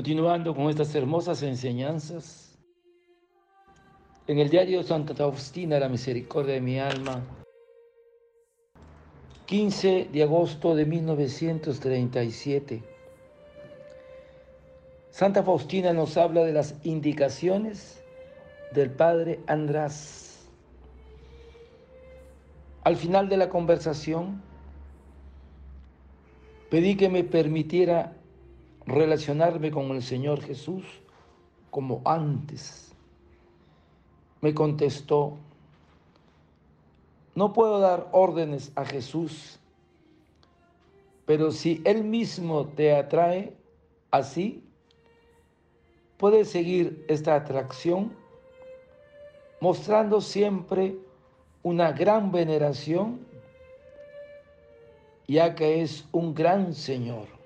Continuando con estas hermosas enseñanzas, en el diario Santa Faustina, la misericordia de mi alma, 15 de agosto de 1937, Santa Faustina nos habla de las indicaciones del Padre András. Al final de la conversación, pedí que me permitiera relacionarme con el Señor Jesús como antes. Me contestó, no puedo dar órdenes a Jesús, pero si Él mismo te atrae así, puedes seguir esta atracción mostrando siempre una gran veneración, ya que es un gran Señor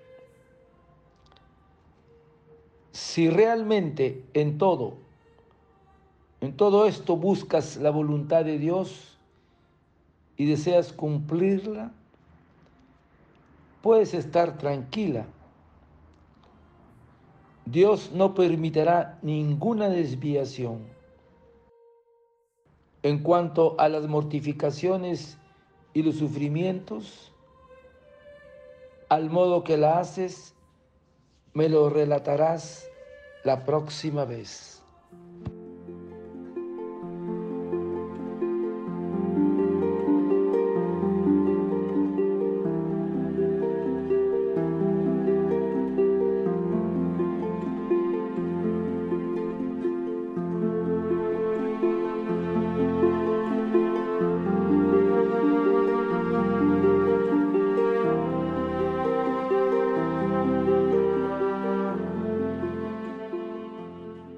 si realmente en todo, en todo esto buscas la voluntad de Dios y deseas cumplirla, puedes estar tranquila. Dios no permitirá ninguna desviación. En cuanto a las mortificaciones y los sufrimientos, al modo que la haces, me lo relatarás la próxima vez.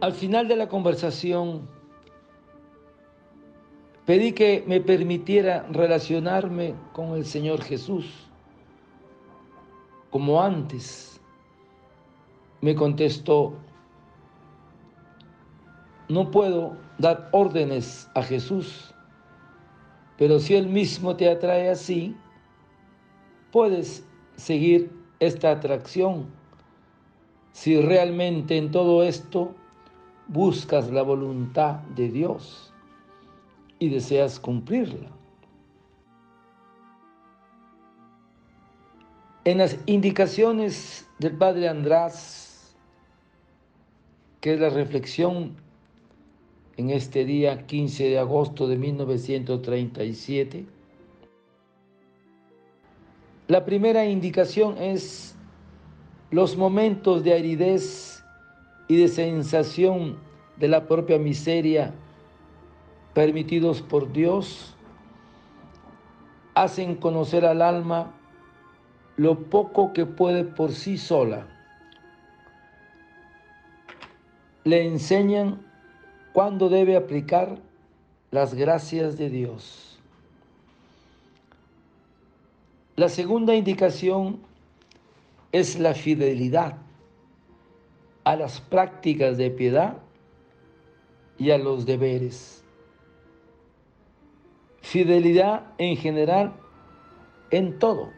Al final de la conversación, pedí que me permitiera relacionarme con el Señor Jesús, como antes. Me contestó, no puedo dar órdenes a Jesús, pero si Él mismo te atrae así, puedes seguir esta atracción si realmente en todo esto buscas la voluntad de Dios y deseas cumplirla. En las indicaciones del Padre András, que es la reflexión en este día 15 de agosto de 1937, la primera indicación es los momentos de aridez y de sensación de la propia miseria permitidos por Dios, hacen conocer al alma lo poco que puede por sí sola. Le enseñan cuándo debe aplicar las gracias de Dios. La segunda indicación es la fidelidad a las prácticas de piedad y a los deberes. Fidelidad en general en todo.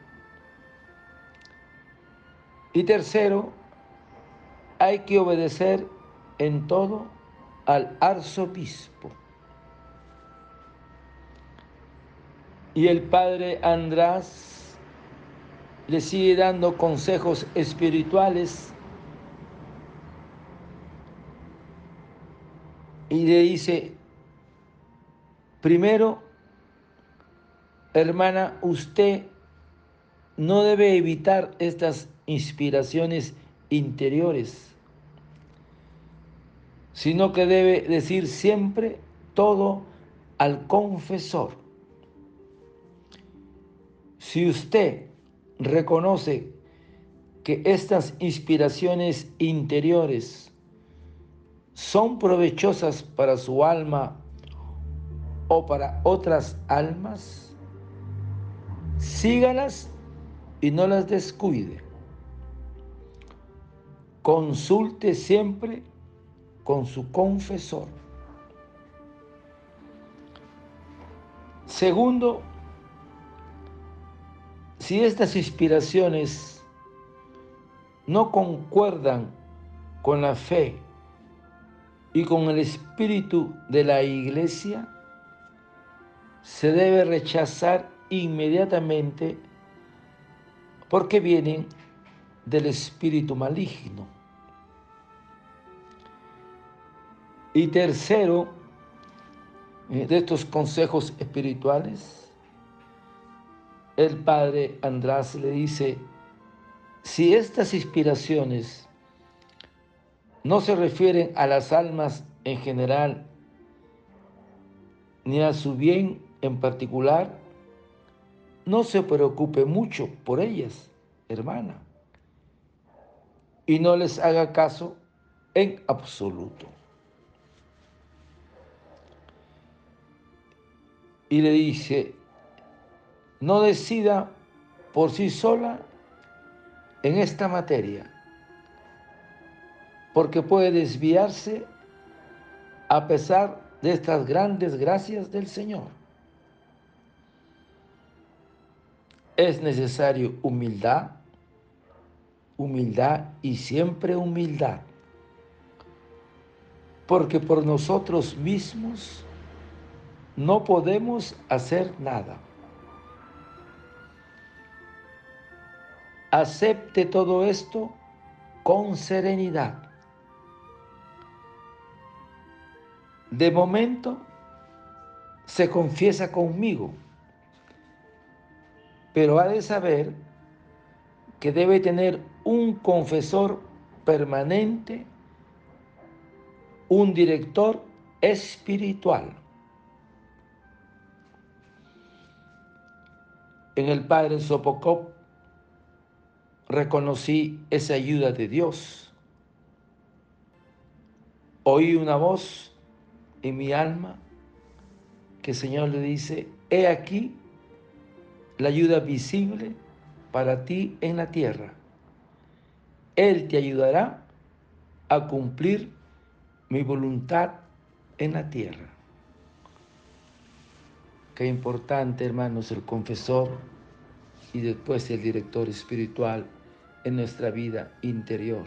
Y tercero, hay que obedecer en todo al arzobispo. Y el padre András le sigue dando consejos espirituales y le dice, primero, hermana, usted no debe evitar estas inspiraciones interiores, sino que debe decir siempre todo al confesor. Si usted reconoce que estas inspiraciones interiores son provechosas para su alma o para otras almas, sígalas y no las descuide. Consulte siempre con su confesor. Segundo, si estas inspiraciones no concuerdan con la fe y con el espíritu de la iglesia, se debe rechazar inmediatamente porque vienen del espíritu maligno. Y tercero, eh, de estos consejos espirituales, el padre András le dice, si estas inspiraciones no se refieren a las almas en general, ni a su bien en particular, no se preocupe mucho por ellas, hermana, y no les haga caso en absoluto. Y le dice, no decida por sí sola en esta materia, porque puede desviarse a pesar de estas grandes gracias del Señor. es necesario humildad, humildad y siempre humildad. Porque por nosotros mismos no podemos hacer nada. Acepte todo esto con serenidad. De momento se confiesa conmigo pero ha de saber que debe tener un confesor permanente, un director espiritual. En el Padre Sopocop reconocí esa ayuda de Dios. Oí una voz en mi alma que el Señor le dice, he aquí la ayuda visible para ti en la tierra. Él te ayudará a cumplir mi voluntad en la tierra. Qué importante, hermanos, el confesor y después el director espiritual en nuestra vida interior.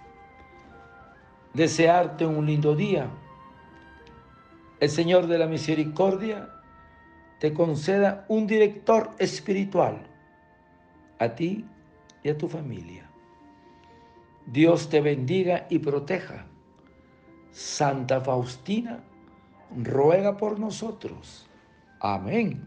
Desearte un lindo día. El Señor de la Misericordia te conceda un director espiritual a ti y a tu familia. Dios te bendiga y proteja. Santa Faustina, ruega por nosotros. Amén.